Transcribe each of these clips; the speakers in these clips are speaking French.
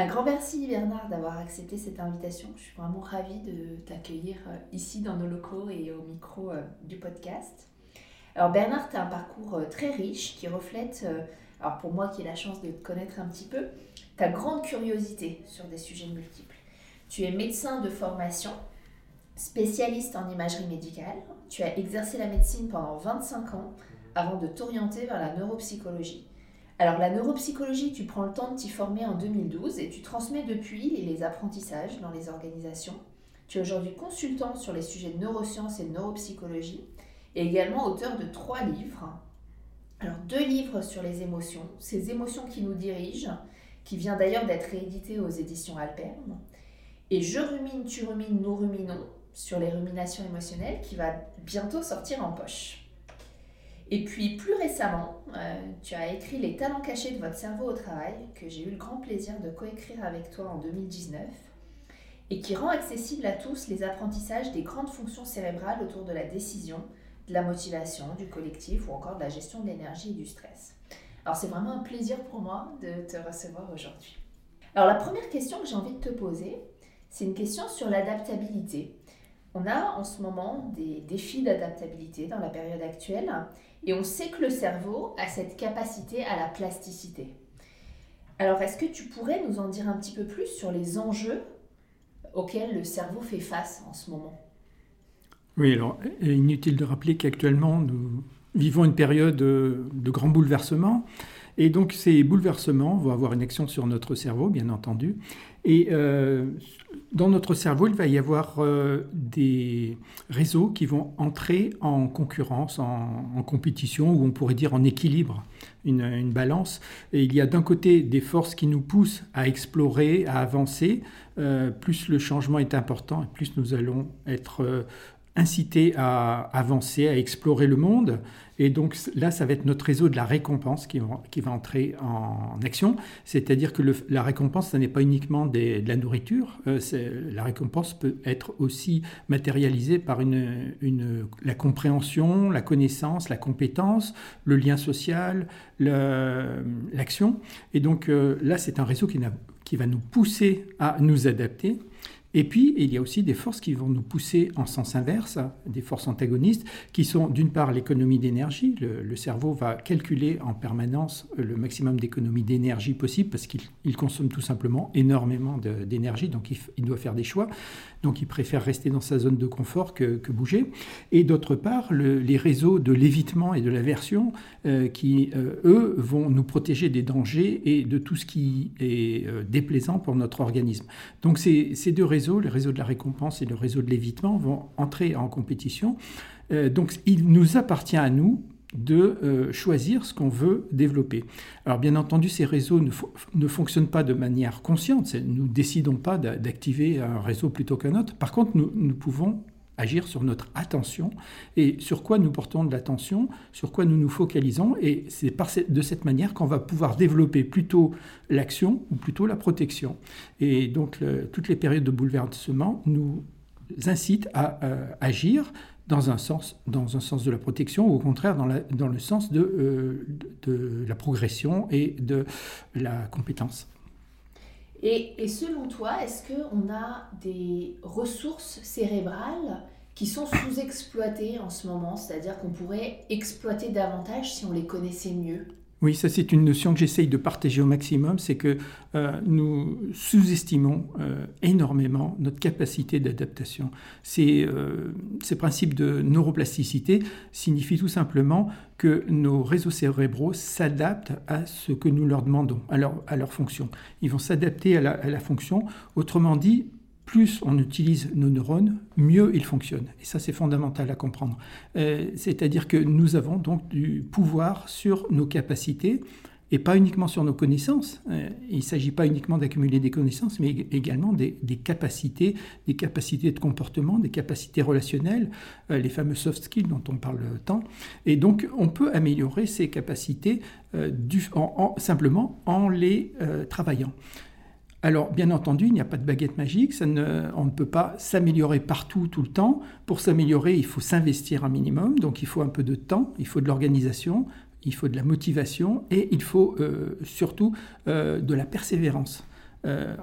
Un grand merci Bernard d'avoir accepté cette invitation. Je suis vraiment ravie de t'accueillir euh, ici dans nos locaux et au micro euh, du podcast. Alors Bernard, tu as un parcours euh, très riche qui reflète, alors pour moi qui ai la chance de te connaître un petit peu, ta grande curiosité sur des sujets multiples. Tu es médecin de formation, spécialiste en imagerie médicale. Tu as exercé la médecine pendant 25 ans avant de t'orienter vers la neuropsychologie. Alors la neuropsychologie, tu prends le temps de t'y former en 2012 et tu transmets depuis les apprentissages dans les organisations. Tu es aujourd'hui consultant sur les sujets de neurosciences et de neuropsychologie et également auteur de trois livres. Alors deux livres sur les émotions, ces émotions qui nous dirigent, qui vient d'ailleurs d'être réédité aux éditions Alperne. Et Je rumine, tu rumines, nous ruminons sur les ruminations émotionnelles qui va bientôt sortir en poche. Et puis plus récemment, euh, tu as écrit Les talents cachés de votre cerveau au travail, que j'ai eu le grand plaisir de coécrire avec toi en 2019, et qui rend accessible à tous les apprentissages des grandes fonctions cérébrales autour de la décision, de la motivation, du collectif ou encore de la gestion de l'énergie et du stress. Alors c'est vraiment un plaisir pour moi de te recevoir aujourd'hui. Alors la première question que j'ai envie de te poser, c'est une question sur l'adaptabilité. On a en ce moment des défis d'adaptabilité dans la période actuelle et on sait que le cerveau a cette capacité à la plasticité. Alors, est-ce que tu pourrais nous en dire un petit peu plus sur les enjeux auxquels le cerveau fait face en ce moment? Oui, alors, inutile de rappeler qu'actuellement, nous vivons une période de grands bouleversements. Et donc ces bouleversements vont avoir une action sur notre cerveau, bien entendu. Et euh, dans notre cerveau, il va y avoir euh, des réseaux qui vont entrer en concurrence, en, compétition, ou on pourrait dire en équilibre, une, balance. Et il y a d'un côté des forces qui nous poussent à explorer, à avancer. Euh, plus le changement est important, plus nous allons être incités à avancer, à explorer le monde. Et donc là, ça va être notre réseau de la récompense qui va, entrer en action. C'est-à-dire que la récompense, ce n'est pas uniquement de la nourriture. Euh, la récompense peut être aussi matérialisée par une, la compréhension, la connaissance, la compétence, le lien social, l'action. Et donc euh, là, c'est un réseau qui va nous pousser à nous adapter et puis, il y a aussi des forces qui vont nous pousser en sens inverse, des forces antagonistes, qui sont d'une part l'économie d'énergie. Le, cerveau va calculer en permanence le maximum d'économie d'énergie possible parce qu'il consomme tout simplement énormément d'énergie, donc il, doit faire des choix. Donc il préfère rester dans sa zone de confort que, bouger. Et d'autre part, les réseaux de l'évitement et de l'aversion euh, qui, euh, eux, vont nous protéger des dangers et de tout ce qui est euh, déplaisant pour notre organisme. Donc ces, ces deux réseaux le réseau de la récompense et le réseau de l'évitement, vont entrer en compétition. Euh, donc il nous appartient à nous de euh, choisir ce qu'on veut développer. Alors bien entendu, ces réseaux ne, ne fonctionnent pas de manière consciente. Nous ne décidons pas d'activer un réseau plutôt qu'un autre. Par contre, nous pouvons agir sur notre attention et sur quoi nous portons de l'attention, sur quoi nous nous focalisons. Et c'est de cette manière qu'on va pouvoir développer plutôt l'action ou plutôt la protection. Et donc toutes les périodes de bouleversement nous incitent à euh, agir dans un, sens, dans un sens de la protection ou au contraire dans, la, dans le sens de, euh, de la progression et de la compétence. Et, selon toi, est-ce qu'on a des ressources cérébrales qui sont sous-exploitées en ce moment? C'est-à-dire qu'on pourrait exploiter davantage si on les connaissait mieux? Oui, ça c'est une notion que j'essaye de partager au maximum, c'est que euh, nous sous-estimons euh, énormément notre capacité d'adaptation. Ces, euh, principes de neuroplasticité signifient tout simplement que nos réseaux cérébraux s'adaptent à ce que nous leur demandons, à leur, fonction. Ils vont s'adapter à la fonction, autrement dit, plus on utilise nos neurones, mieux ils fonctionnent. Et ça, c'est fondamental à comprendre. Euh, c'est-à-dire que nous avons donc du pouvoir sur nos capacités et pas uniquement sur nos connaissances. Euh, il ne s'agit pas uniquement d'accumuler des connaissances, mais également des, capacités, des capacités de comportement, des capacités relationnelles, euh, les fameux soft skills dont on parle tant. Et donc, on peut améliorer ces capacités simplement en les travaillant. Alors, bien entendu, il n'y a pas de baguette magique, on ne peut pas s'améliorer partout, tout le temps. Pour s'améliorer, il faut s'investir un minimum, donc il faut un peu de temps, il faut de l'organisation, il faut de la motivation et il faut euh, surtout euh, de la persévérance. Euh,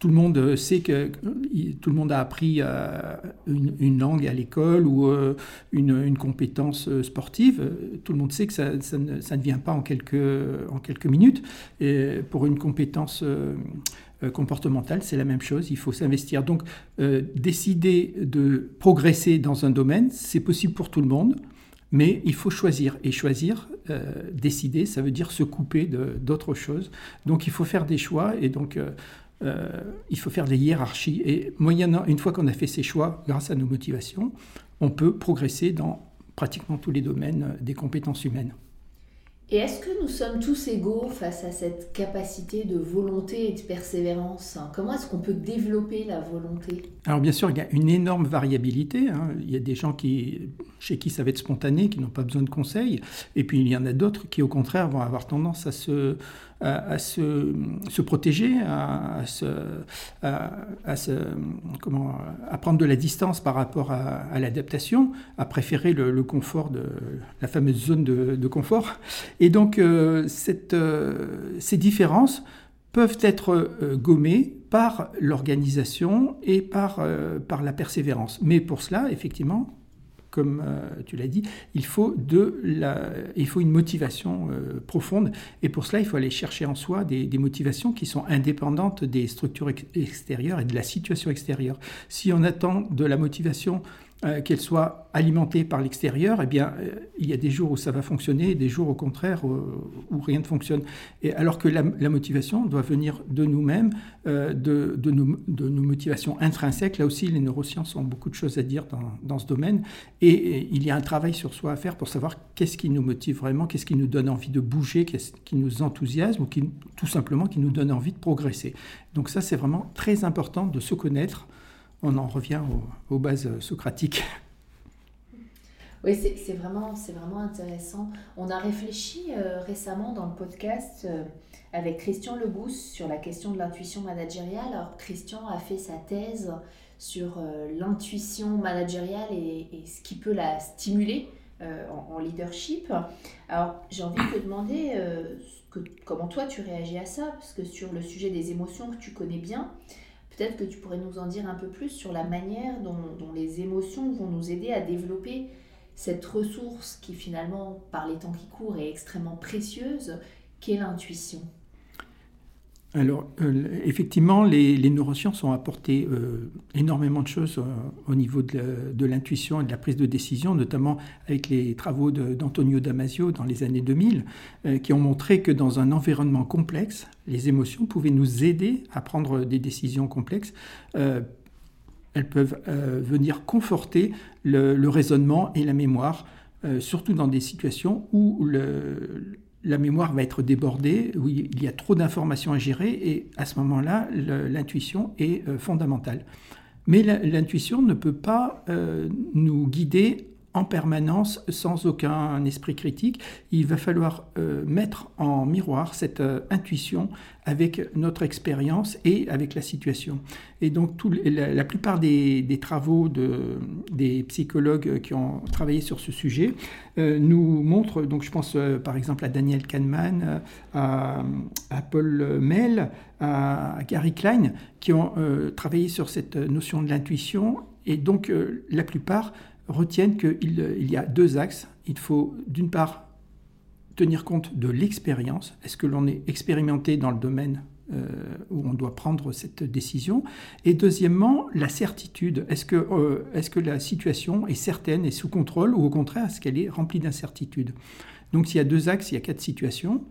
tout le monde sait que tout le monde a appris une, langue à l'école ou une, compétence sportive. Tout le monde sait que ça, ne, vient pas en quelques, minutes. Et pour une compétence comportementale, c'est la même chose. Il faut s'investir. Donc, décider de progresser dans un domaine, c'est possible pour tout le monde. Mais il faut choisir. Et choisir, euh, décider, ça veut dire se couper d'autres choses. Donc il faut faire des choix et donc euh, euh, il faut faire des hiérarchies. Et moyennant, une fois qu'on a fait ces choix, grâce à nos motivations, on peut progresser dans pratiquement tous les domaines des compétences humaines. Et est-ce que nous sommes tous égaux face à cette capacité de volonté et de persévérance Comment est-ce qu'on peut développer la volonté? Alors bien sûr, il y a une énorme variabilité. Hein. Il y a des gens qui, chez qui ça va être spontané, qui n'ont pas besoin de conseils. Et puis il y en a d'autres qui au contraire vont avoir tendance à se, à, se, se, protéger, à, se, à, se, comment, à prendre de la distance par rapport à, l'adaptation, à préférer le, confort de la fameuse zone de, confort. Et donc, euh, cette, euh, ces différences peuvent être euh, gommées par l'organisation et par, par la persévérance. Mais pour cela, effectivement, comme euh, tu l'as dit, il faut, une motivation euh, profonde. Et pour cela, il faut aller chercher en soi des motivations qui sont indépendantes des structures extérieures et de la situation extérieure. Si on attend de la motivation euh, qu'elle soit alimentée par l'extérieur, eh bien, euh, il y a des jours où ça va fonctionner, et des jours au contraire où, rien ne fonctionne. Et alors que la, motivation doit venir de nous-mêmes, euh, de, nos, motivations intrinsèques. Là aussi, les neurosciences ont beaucoup de choses à dire dans, dans ce domaine. Et, il y a un travail sur soi à faire pour savoir qu'est-ce qui nous motive vraiment, qu'est-ce qui nous donne envie de bouger, qu'est-ce qui nous enthousiasme ou qui, tout simplement qui nous donne envie de progresser. Donc ça, c'est vraiment très important de se connaître on en revient aux, bases socratiques. Oui, c'est vraiment, vraiment intéressant. On a réfléchi euh, récemment dans le podcast euh, avec Christian Lebous sur la question de l'intuition managériale. Alors, Christian a fait sa thèse sur euh, l'intuition managériale et, ce qui peut la stimuler en, en, leadership. Alors, j'ai envie de te demander que, comment toi tu réagis à ça, parce que sur le sujet des émotions que tu connais bien, Peut-être que tu pourrais nous en dire un peu plus sur la manière dont, les émotions vont nous aider à développer cette ressource qui finalement, par les temps qui courent, est extrêmement précieuse, qu'est l'intuition. Alors, euh, effectivement, les, neurosciences ont apporté euh, énormément de choses euh, au niveau de l'intuition et de la prise de décision, notamment avec les travaux d'Antonio Damasio dans les années 2000, qui ont montré que dans un environnement complexe, les émotions pouvaient nous aider à prendre des décisions complexes. elles peuvent venir conforter le, raisonnement et la mémoire, surtout dans des situations où le la mémoire va être débordée, il y a trop d'informations à gérer, et à ce moment-là, l'intuition est euh, fondamentale. Mais l'intuition ne peut pas euh, nous guider en permanence sans aucun esprit critique. Il va falloir euh, mettre en miroir cette euh, intuition avec notre expérience et avec la situation. Et donc la, plupart des, travaux de, des psychologues qui ont travaillé sur ce sujet euh, nous montrent, donc je pense par exemple à Daniel Kahneman, à, Paul Mell, à Gary Klein, qui ont travaillé sur cette notion de l'intuition. Et donc la plupart retiennent qu'il il y a deux axes. Il faut d'une part tenir compte de l'expérience. Est-ce que l'on est expérimenté dans le domaine euh, où on doit prendre cette décision? Et deuxièmement, la certitude. Est-ce que, euh, est que la situation est certaine et sous contrôle ou au contraire, est-ce qu'elle est remplie d'incertitudes? Donc s'il y a deux axes, il y a quatre situations.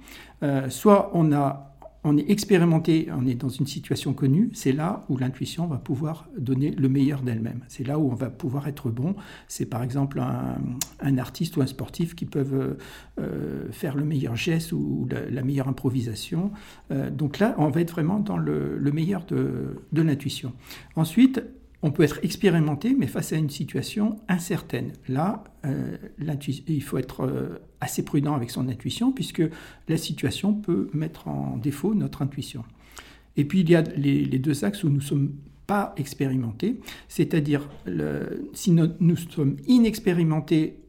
Euh, soit on a on est expérimenté, on est dans une situation connue, c'est là où l'intuition va pouvoir donner le meilleur d'elle-même. C'est là où on va pouvoir être bon. C'est par exemple un, artiste ou un sportif qui peuvent euh, faire le meilleur geste ou la, meilleure improvisation. Euh, donc là, on va être vraiment dans le, meilleur de, de l'intuition. Ensuite, on peut être expérimenté, mais face à une situation incertaine. Là, euh, il faut être euh, assez prudent avec son intuition, puisque la situation peut mettre en défaut notre intuition. Et puis, il y a les, deux axes où nous ne sommes pas expérimentés, c'est-à-dire si nous, sommes inexpérimentés,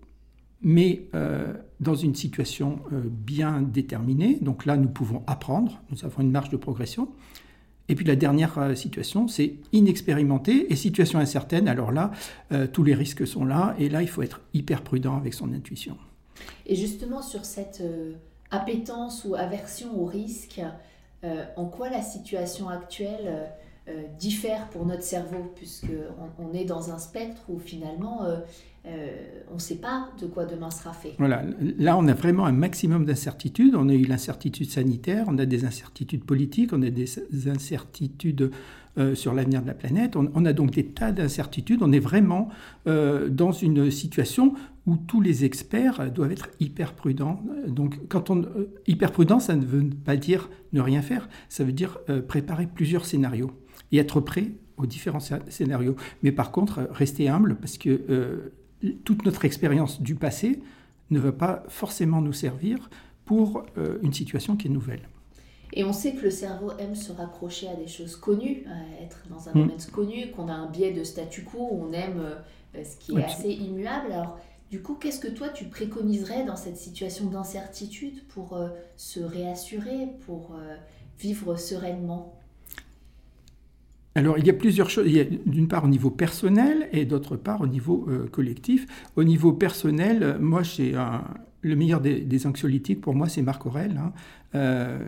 mais euh, dans une situation bien déterminée, donc là, nous pouvons apprendre, nous avons une marge de progression. Et puis la dernière euh, situation, c'est inexpérimenté et situation incertaine. Alors là, euh, tous les risques sont là et là, il faut être hyper prudent avec son intuition. Et justement, sur cette euh, appétence ou aversion au risque, en quoi la situation actuelle diffère pour notre cerveau, puisqu'on on est dans un spectre où finalement euh, on ne sait pas de quoi demain sera fait. Voilà, là on a vraiment un maximum d'incertitudes. On a eu l'incertitude sanitaire, on a des incertitudes politiques, on a des incertitudes euh, sur l'avenir de la planète. On, a donc des tas d'incertitudes. On est vraiment euh, dans une situation où tous les experts doivent être hyper prudents. Donc, quand on hyper prudent, ça ne veut pas dire ne rien faire. Ça veut dire préparer plusieurs scénarios et être prêt aux différents scénarios. Mais par contre, rester humble parce que toute notre expérience du passé ne va pas forcément nous servir pour euh, une situation qui est nouvelle. Et on sait que le cerveau aime se raccrocher à des choses connues, à être dans un mm. domaine connu, qu'on a un biais de statu quo, on aime euh, ce qui est assez immuable. Alors, du coup, qu'est-ce que toi tu préconiserais dans cette situation d'incertitude pour euh, se réassurer, pour vivre sereinement? Alors, il y a plusieurs choses. d'une part au niveau personnel et d'autre part au niveau euh, collectif. Au niveau personnel, euh, moi, le meilleur des, anxiolytiques, pour moi, c'est Marc Aurel. Hein. Euh,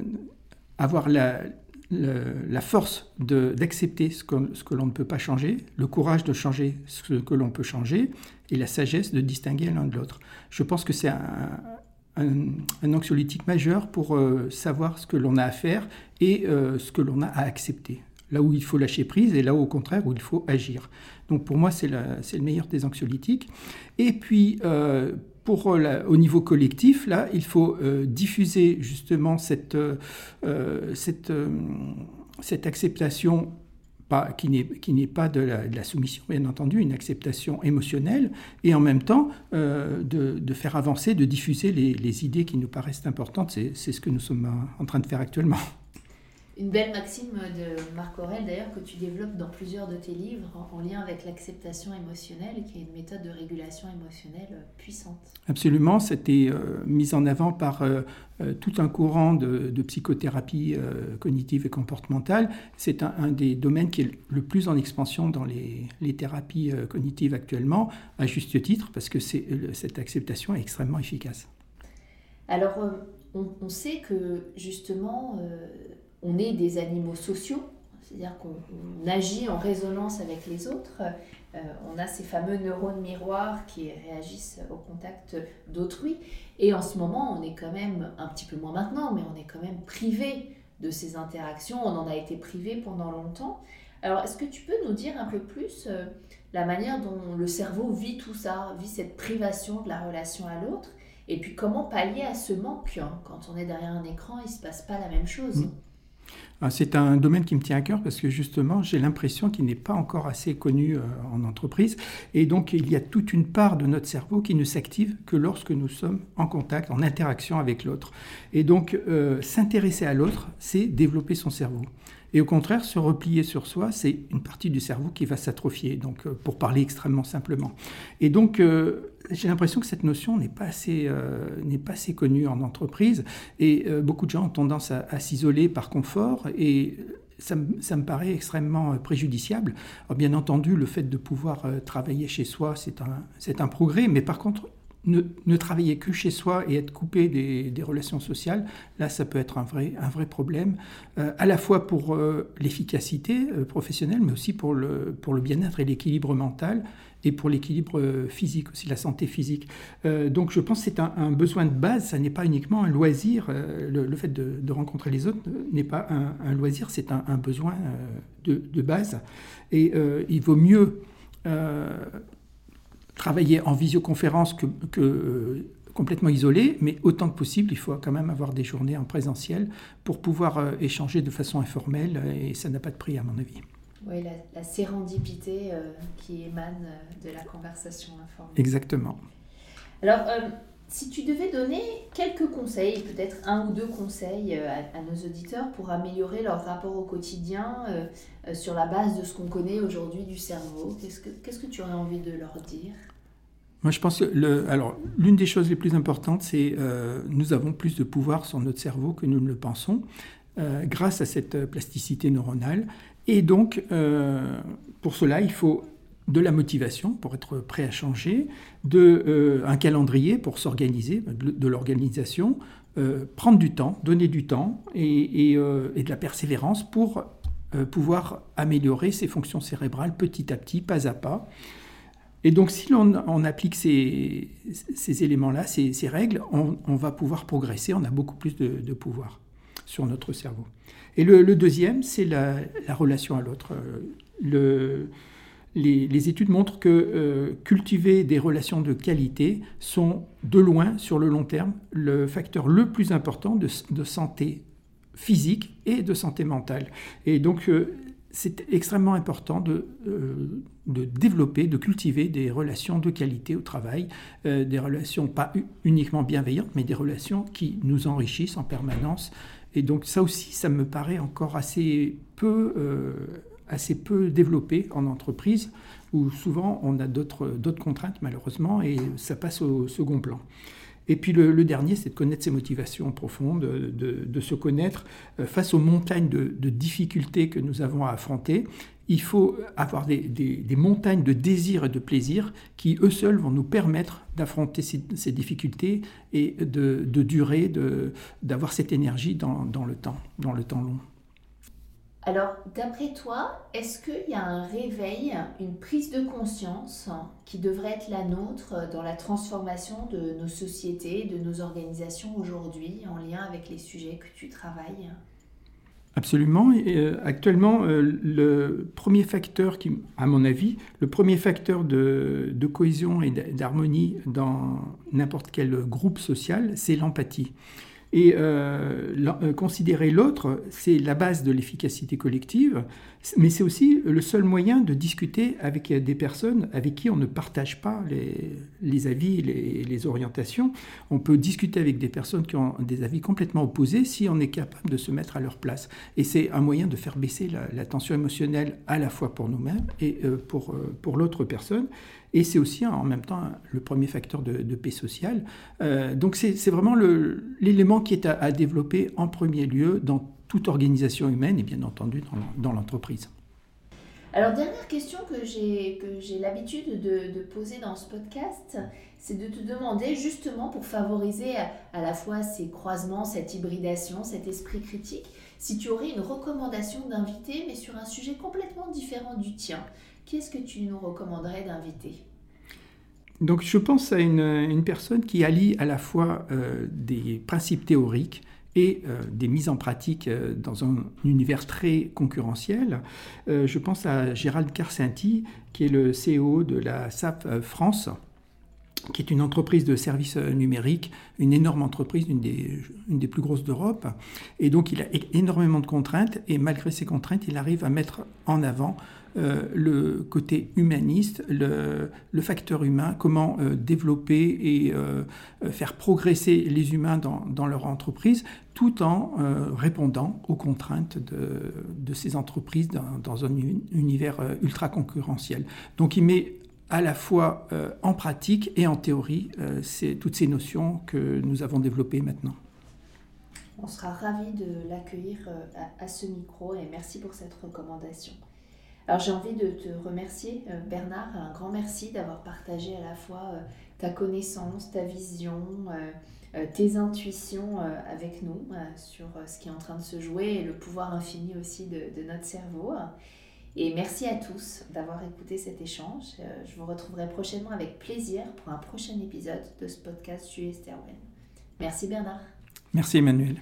avoir la, force d'accepter ce que, l'on ne peut pas changer, le courage de changer ce que l'on peut changer, et la sagesse de distinguer l'un de l'autre. Je pense que c'est un, anxiolytique majeur pour savoir ce que l'on a à faire et ce que l'on a à accepter là où il faut lâcher prise et là où, au contraire où il faut agir. Donc pour moi, c'est le meilleur des anxiolytiques. Et puis, euh, pour au niveau collectif, là, il faut euh, diffuser justement cette, euh, cette, cette acceptation qui n'est pas de la, soumission, bien entendu, une acceptation émotionnelle, et en même temps de, de, faire avancer, de diffuser les, les, idées qui nous paraissent importantes. C'est ce que nous sommes en train de faire actuellement. Une belle maxime de Marc Aurel, d'ailleurs, que tu développes dans plusieurs de tes livres en, lien avec l'acceptation émotionnelle, qui est une méthode de régulation émotionnelle euh, puissante. Absolument, c'était euh, mis en avant par euh, tout un courant de, psychothérapie cognitive et comportementale. C'est un, des domaines qui est le plus en expansion dans les, thérapies cognitives actuellement, à juste titre, parce que cette acceptation est extrêmement efficace. Alors, on, on sait que justement on est des animaux sociaux, c'est-à-dire qu'on agit en résonance avec les autres. Euh, on a ces fameux neurones miroirs qui réagissent au contact d'autrui. Et en ce moment, on est quand même, un petit peu moins maintenant, mais on est quand même privé de ces interactions. On en a été privé pendant longtemps. Alors, est-ce que tu peux nous dire un peu plus euh, la manière dont le cerveau vit tout ça, vit cette privation de la relation à l'autre? Et puis, comment pallier à ce manque? Quand on est derrière un écran, il ne se passe pas la même chose. Mmh. Ah, c'est un domaine qui me tient à cœur parce que justement, j'ai l'impression qu'il n'est pas encore assez connu euh, en entreprise. Et donc, il y a toute une part de notre cerveau qui ne s'active que lorsque nous sommes en contact, en interaction avec l'autre. Et donc, euh, s'intéresser à l'autre, c'est développer son cerveau. Et au contraire, se replier sur soi, c'est une partie du cerveau qui va s'atrophier, donc euh, pour parler extrêmement simplement. Et donc, j'ai l'impression que cette notion n'est pas assez, euh, pas assez connue en entreprise et euh, beaucoup de gens ont tendance à, s'isoler par confort et ça, ça, me paraît extrêmement euh, préjudiciable. bien entendu, le fait de pouvoir travailler chez soi, c'est un, un progrès, mais par contre, ne, travailler que chez soi et être coupé des, relations sociales, là, ça peut être un vrai, un vrai problème, euh, à la fois pour euh, l'efficacité euh, professionnelle, mais aussi pour le, pour le bien-être et l'équilibre mental, et pour l'équilibre physique aussi, la santé physique. donc je pense que c'est un, besoin de base, ça n'est pas uniquement un loisir, le, fait de, rencontrer les autres n'est pas un, loisir, c'est un, besoin de, de, base. Et il vaut mieux travailler en visioconférence que, euh, complètement isolé, mais autant que possible, il faut quand même avoir des journées en présentiel pour pouvoir euh, échanger de façon informelle, et ça n'a pas de prix à mon avis. Oui, la, sérendipité euh, qui émane de la conversation informelle. Exactement. Alors, si tu devais donner quelques conseils, peut-être un ou deux conseils à, nos auditeurs pour améliorer leur rapport au quotidien sur la base de ce qu'on connaît aujourd'hui du cerveau, qu'est-ce que, qu'est-ce que tu aurais envie de leur dire? Moi, je pense que le, alors l'une des choses les plus importantes, c'est euh, nous avons plus de pouvoir sur notre cerveau que nous ne le pensons, euh, grâce à cette plasticité neuronale. Et donc, euh, pour cela, il faut de la motivation pour être prêt à changer, de, un calendrier pour s'organiser, de, l'organisation, prendre du temps, donner du temps et, et de la persévérance pour pouvoir améliorer ses fonctions cérébrales petit à petit, pas à pas. Et donc, si l'on applique ces, éléments-là, ces, règles, on, va pouvoir progresser, on a beaucoup plus de, pouvoir sur notre cerveau. Et le, deuxième, c'est la, relation à l'autre. Les, études montrent que euh, cultiver des relations de qualité sont de loin, sur le long terme, le facteur le plus important de, santé physique et de santé mentale. Et donc, euh, c'est extrêmement important de, euh, de, développer, de cultiver des relations de qualité au travail, des relations pas uniquement bienveillantes, mais des relations qui nous enrichissent en permanence. Et donc ça aussi, ça me paraît encore assez peu, assez peu développé en entreprise, où souvent on a d'autres contraintes malheureusement, et ça passe au second plan. Et puis le, dernier, c'est de connaître ses motivations profondes, de, se connaître euh, face aux montagnes de, difficultés que nous avons à affronter. Il faut avoir des, montagnes de désir et de plaisir qui, eux seuls, vont nous permettre d'affronter ces, difficultés et de, durer, d'avoir cette énergie dans le temps, dans le temps long. Alors, d'après toi, est-ce qu'il y a un réveil, une prise de conscience qui devrait être la nôtre dans la transformation de nos sociétés, de nos organisations aujourd'hui, en lien avec les sujets que tu travailles? Absolument. Euh, actuellement, euh, le premier facteur qui, à mon avis, le premier facteur de cohésion et d'harmonie dans n'importe quel groupe social, c'est l'empathie. Et euh, euh, considérer l'autre, c'est la base de l'efficacité collective, mais c'est aussi le seul moyen de discuter avec des personnes avec qui on ne partage pas les, avis, les, les, orientations. On peut discuter avec des personnes qui ont des avis complètement opposés si on est capable de se mettre à leur place. Et c'est un moyen de faire baisser la, tension émotionnelle à la fois pour nous-mêmes et euh, pour, pour l'autre personne. Et c'est aussi en même temps le premier facteur de, paix sociale. Euh, donc c'est vraiment l'élément qui est à, développer en premier lieu dans toute organisation humaine et bien entendu dans, l'entreprise. Alors dernière question que j'ai l'habitude de, poser dans ce podcast, c'est de te demander justement pour favoriser à la fois ces croisements, cette hybridation, cet esprit critique, si tu aurais une recommandation d'inviter mais sur un sujet complètement différent du tien. Qu'est-ce que tu nous recommanderais d'inviter? Donc je pense à une, personne qui allie à la fois euh, des principes théoriques et euh, des mises en pratique euh, dans un univers très concurrentiel. je pense à Gérald Carcenti, qui est le CEO de la SAP France, qui est une entreprise de services numériques, une énorme entreprise, une des, plus grosses d'Europe. Et donc il a énormément de contraintes, et malgré ces contraintes, il arrive à mettre en avant euh, le côté humaniste, le, facteur humain, comment euh, développer et euh, faire progresser les humains dans, leur entreprise, tout en répondant aux contraintes de, ces entreprises dans, un univers ultra concurrentiel. Donc il met à la fois en pratique et en théorie toutes ces notions que nous avons développées maintenant. On sera ravis de l'accueillir à, ce micro et merci pour cette recommandation. Alors j'ai envie de te remercier, Bernard, un grand merci d'avoir partagé à la fois ta connaissance, ta vision, tes intuitions avec nous sur ce qui est en train de se jouer et le pouvoir infini aussi de, de notre cerveau. Et merci à tous d'avoir écouté cet échange. Euh, je vous retrouverai prochainement avec plaisir pour un prochain épisode de ce podcast suis Esther Merci Bernard. Merci Emmanuel.